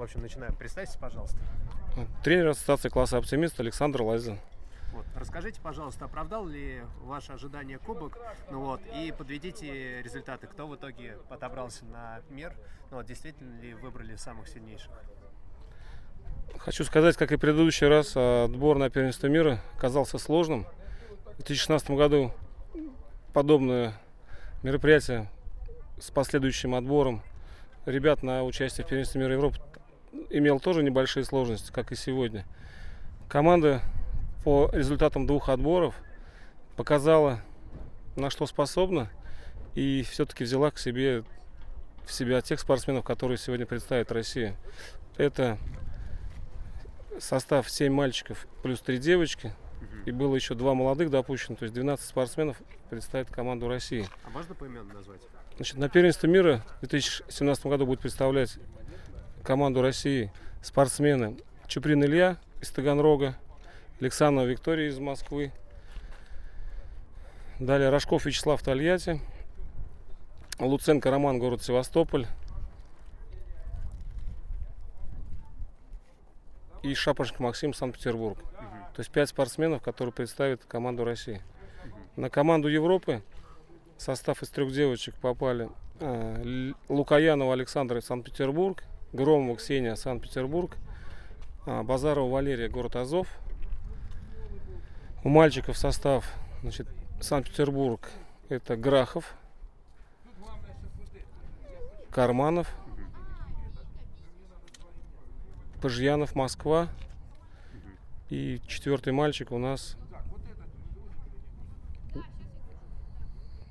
В общем, начинаем. Представьтесь, пожалуйста. Тренер ассоциации класса «Оптимист» Александр Лазин. Вот. Расскажите, пожалуйста, оправдал ли ваше ожидание кубок? Ну вот, и подведите результаты. Кто в итоге подобрался на мир? Ну вот, действительно ли выбрали самых сильнейших? Хочу сказать, как и в предыдущий раз, отбор на первенство мира оказался сложным. В 2016 году подобное мероприятие с последующим отбором ребят на участие в первенстве мира Европы имел тоже небольшие сложности, как и сегодня. Команда по результатам двух отборов показала, на что способна, и все-таки взяла к себе в себя тех спортсменов, которые сегодня представит Россия. Это состав 7 мальчиков плюс 3 девочки. И было еще два молодых допущено, то есть 12 спортсменов представит команду России. А можно поименно назвать? Значит, на первенстве мира в 2017 году будет представлять команду России спортсмены Чуприн Илья из Таганрога, Александрова Виктория из Москвы, далее Рожков Вячеслав Тольятти, Луценко Роман, город Севастополь, и Шапошник Максим, Санкт-Петербург. Угу. То есть пять спортсменов, которые представят команду России. Угу. На команду Европы состав из трех девочек попали э, Лукаянова Александра, Санкт-Петербург, Громова Ксения, Санкт-Петербург, э, Базарова Валерия, город Азов. У мальчиков состав значит, Санкт-Петербург это Грахов, Карманов, Пожьянов, Москва. И четвертый мальчик у нас...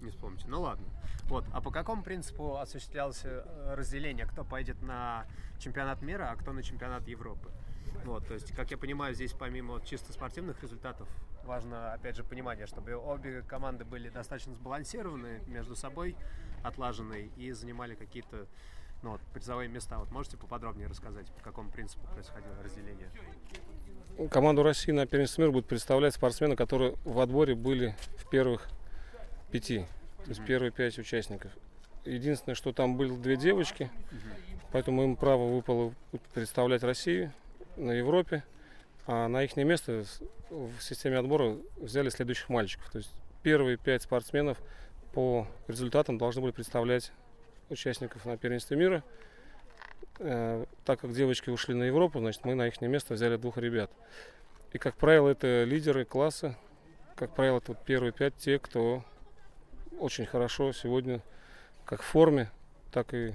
Не вспомните. Ну ладно. Вот. А по какому принципу осуществлялось э, разделение, кто пойдет на чемпионат мира, а кто на чемпионат Европы? Вот, то есть, как я понимаю, здесь помимо чисто спортивных результатов, важно, опять же, понимание, чтобы обе команды были достаточно сбалансированы между собой, отлажены и занимали какие-то ну, вот, призовые места. Вот можете поподробнее рассказать, по какому принципу происходило разделение? Команду России на первенстве мира будет представлять спортсмены, которые в отборе были в первых пяти, то есть первые пять участников. Единственное, что там были две девочки, поэтому им право выпало представлять Россию на Европе, а на их место в системе отбора взяли следующих мальчиков. То есть первые пять спортсменов по результатам должны были представлять участников на первенстве мира. Э, так как девочки ушли на Европу, значит, мы на их место взяли двух ребят. И, как правило, это лидеры класса. Как правило, это вот первые пять те, кто очень хорошо сегодня как в форме, так и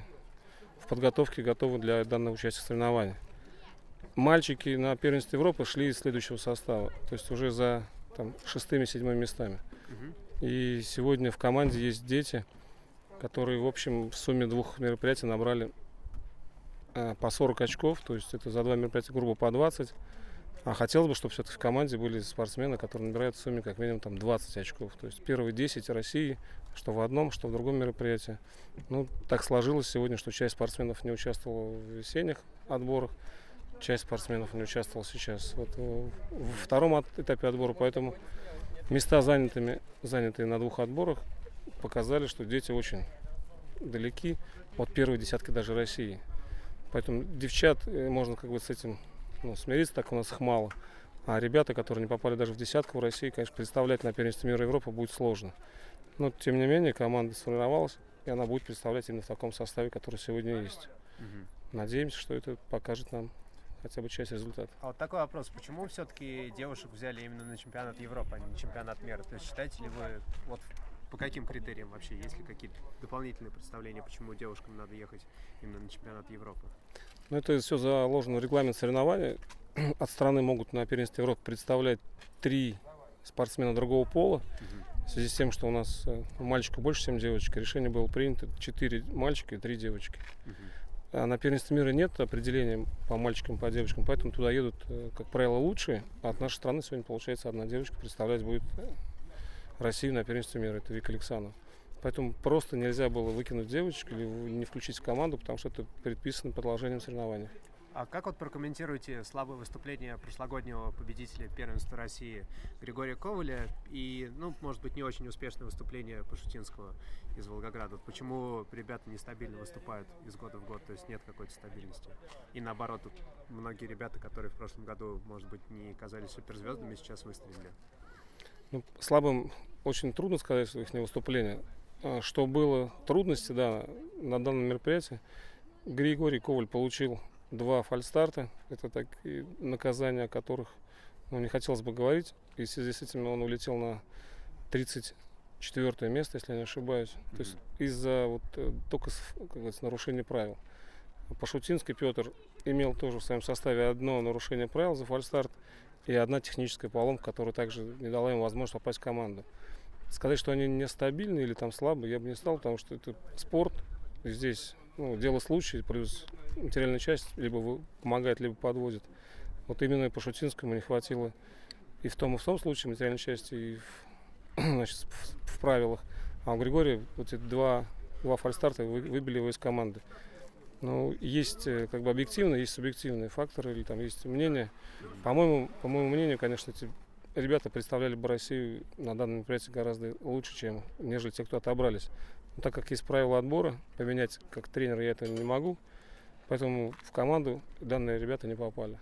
в подготовке готовы для данного участия в соревнованиях. Мальчики на первенстве Европы шли из следующего состава, то есть уже за там, шестыми-седьмыми местами. Угу. И сегодня в команде есть дети, которые, в общем, в сумме двух мероприятий набрали э, по 40 очков, то есть это за два мероприятия грубо по 20. А хотелось бы, чтобы все-таки в команде были спортсмены, которые набирают в сумме как минимум там 20 очков. То есть первые 10 России, что в одном, что в другом мероприятии. Ну, так сложилось сегодня, что часть спортсменов не участвовала в весенних отборах, часть спортсменов не участвовала сейчас вот, во втором этапе отбора, поэтому места занятыми, занятые на двух отборах показали, что дети очень далеки от первой десятки даже России. Поэтому девчат э, можно как бы с этим ну, смириться, так у нас их мало. А ребята, которые не попали даже в десятку в России, конечно, представлять на первенстве мира Европы будет сложно. Но тем не менее команда сформировалась, и она будет представлять именно в таком составе, который сегодня есть. Угу. Надеемся, что это покажет нам хотя бы часть результата. А вот такой вопрос, почему все-таки девушек взяли именно на чемпионат Европы, а не на чемпионат мира? То есть считаете ли вы вот по каким критериям вообще? Есть ли какие-то дополнительные представления, почему девушкам надо ехать именно на чемпионат Европы? Ну, это все заложено в регламент соревнований. От страны могут на первенстве Европы представлять три спортсмена другого пола. Угу. В связи с тем, что у нас э, мальчиков больше, чем девочек, решение было принято четыре мальчика и три девочки. Угу. А на первенстве мира нет определения по мальчикам, по девочкам, поэтому туда едут, э, как правило, лучшие. А от нашей страны сегодня, получается, одна девочка представлять будет э, Россию на первенстве мира, это Вика Александрова. Поэтому просто нельзя было выкинуть девочек или не включить в команду, потому что это предписано продолжением соревнований. А как вот прокомментируете слабое выступление прошлогоднего победителя первенства России Григория Коваля и, ну, может быть, не очень успешное выступление Пашутинского из Волгограда? Почему ребята нестабильно выступают из года в год, то есть нет какой-то стабильности? И наоборот, тут многие ребята, которые в прошлом году, может быть, не казались суперзвездами, сейчас выстрелили. Ну, слабым очень трудно сказать их выступление. А, что было трудности, да, на данном мероприятии. Григорий Коваль получил два фальстарта. Это такие наказания, о которых ну, не хотелось бы говорить. И в связи с этим он улетел на 34 место, если я не ошибаюсь. Mm-hmm. То есть из-за вот э, только как говорится, нарушения правил. Пашутинский Петр имел тоже в своем составе одно нарушение правил за фальстарт и одна техническая поломка, которая также не дала ему возможность попасть в команду. Сказать, что они нестабильны или там слабые, я бы не стал, потому что это спорт. Здесь ну, дело случая, плюс материальная часть либо помогает, либо подводит. Вот именно по Шутинскому не хватило и в том, и в том случае материальной части, и в, значит, в, в правилах. А у Григория вот эти два, два фальстарта вы, выбили его из команды. Ну, есть э, как бы объективные, есть субъективные факторы, или там есть мнение. По-моему, по моему мнению, конечно, эти ребята представляли бы Россию на данном мероприятии гораздо лучше, чем нежели те, кто отобрались. Но так как есть правила отбора, поменять как тренер я это не могу. Поэтому в команду данные ребята не попали.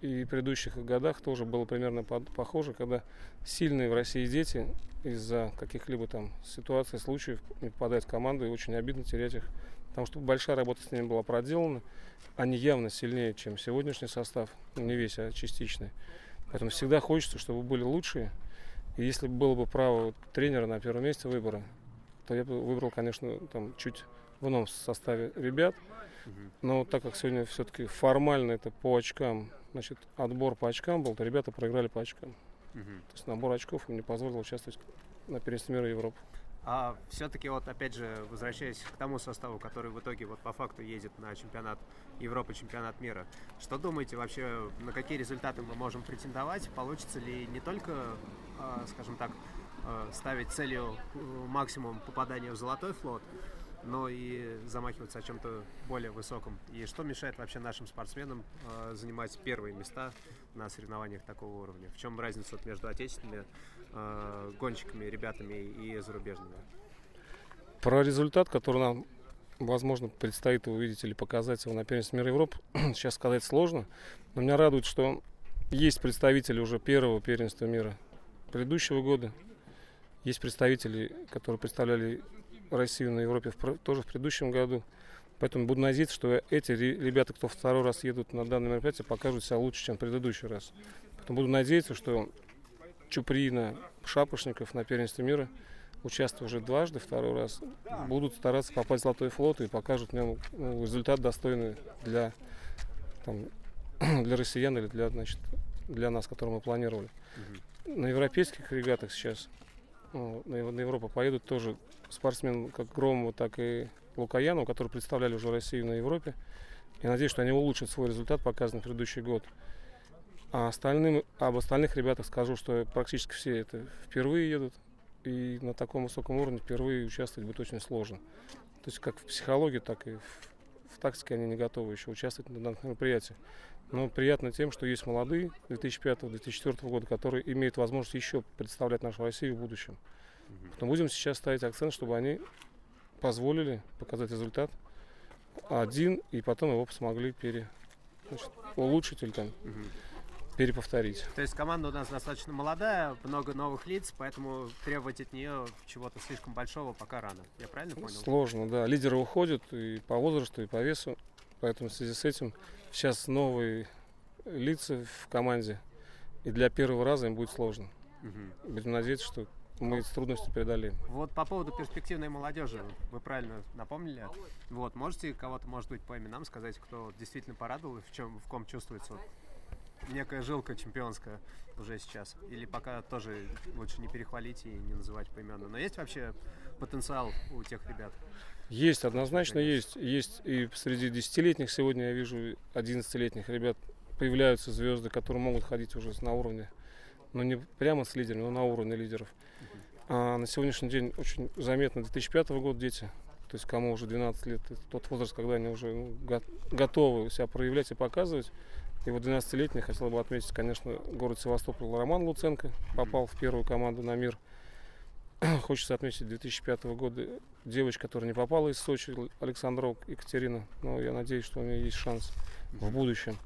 И в предыдущих годах тоже было примерно под, похоже, когда сильные в России дети из-за каких-либо там ситуаций, случаев не попадают в команду, и очень обидно терять их. Потому что большая работа с ними была проделана. Они явно сильнее, чем сегодняшний состав. Не весь, а частичный. Поэтому всегда хочется, чтобы были лучшие. И если было бы право тренера на первом месте выбора, то я бы выбрал, конечно, там чуть в ином составе ребят. Но так как сегодня все-таки формально это по очкам, значит, отбор по очкам был, то ребята проиграли по очкам. То есть набор очков им не позволил участвовать на первенстве мира Европы. А все-таки вот опять же, возвращаясь к тому составу, который в итоге вот по факту едет на чемпионат Европы, чемпионат мира, что думаете вообще, на какие результаты мы можем претендовать? Получится ли не только, а, скажем так, а, ставить целью э, максимум попадания в золотой флот, но и замахиваться о чем-то более высоком. И что мешает вообще нашим спортсменам э, занимать первые места на соревнованиях такого уровня? В чем разница между отечественными э, гонщиками, ребятами и зарубежными? Про результат, который нам, возможно, предстоит увидеть или показать его на первенстве мира Европы, сейчас сказать сложно. Но меня радует, что есть представители уже первого первенства мира предыдущего года. Есть представители, которые представляли Россию на Европе в, тоже в предыдущем году. Поэтому буду надеяться, что эти ребята, кто второй раз едут на данное мероприятие, покажут себя лучше, чем в предыдущий раз. Поэтому буду надеяться, что Чуприна, Шапошников на первенстве мира, участвуя уже дважды, второй раз, будут стараться попасть в Золотой флот и покажут мне ну, результат достойный для, там, для россиян или для, значит, для нас, который мы планировали. Угу. На европейских регатах сейчас ну, на, на Европу поедут тоже спортсмен как Громова, так и Лукаянов, которые представляли уже Россию на Европе. Я надеюсь, что они улучшат свой результат, показанный в предыдущий год. А остальным, об остальных ребятах скажу, что практически все это впервые едут. И на таком высоком уровне впервые участвовать будет очень сложно. То есть как в психологии, так и в, в тактике они не готовы еще участвовать на данных мероприятиях. Но приятно тем, что есть молодые 2005-2004 года, которые имеют возможность еще представлять нашу Россию в будущем. Поэтому будем сейчас ставить акцент, чтобы они позволили показать результат один, и потом его смогли пере, значит, улучшить или там угу. переповторить. То есть команда у нас достаточно молодая, много новых лиц, поэтому требовать от нее чего-то слишком большого пока рано. Я правильно понял? Сложно, да. Лидеры уходят и по возрасту, и по весу. Поэтому в связи с этим сейчас новые лица в команде. И для первого раза им будет сложно. Угу. Будем надеяться, что мы с трудностью преодолеем. Вот по поводу перспективной молодежи, вы правильно напомнили. Вот, можете кого-то, может быть, по именам сказать, кто действительно порадовал, в чем, в ком чувствуется некая жилка чемпионская уже сейчас? Или пока тоже лучше не перехвалить и не называть по именам? Но есть вообще потенциал у тех ребят? Есть, однозначно есть. Есть и среди десятилетних сегодня я вижу 11-летних ребят появляются звезды, которые могут ходить уже на уровне, ну не прямо с лидерами, но на уровне лидеров. А на сегодняшний день очень заметно 2005 года дети, то есть кому уже 12 лет, это тот возраст, когда они уже ну, го- готовы себя проявлять и показывать. И вот 12-летний хотел бы отметить, конечно, город Севастополь Роман Луценко попал в первую команду на мир. Хочется отметить 2005 года девочка, которая не попала из Сочи, Александров Екатерина. Но я надеюсь, что у нее есть шанс в будущем.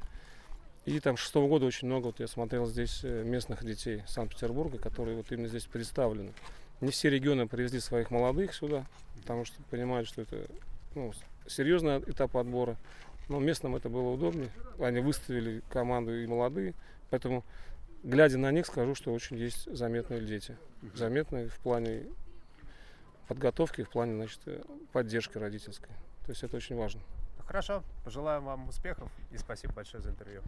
И там шестого года очень много, вот я смотрел здесь э, местных детей Санкт-Петербурга, которые вот именно здесь представлены. Не все регионы привезли своих молодых сюда, потому что понимают, что это ну, серьезный этап отбора. Но местным это было удобнее. Они выставили команду и молодые, поэтому глядя на них, скажу, что очень есть заметные дети. Заметные в плане подготовки, в плане значит, э, поддержки родительской. То есть это очень важно. Хорошо, пожелаем вам успехов и спасибо большое за интервью.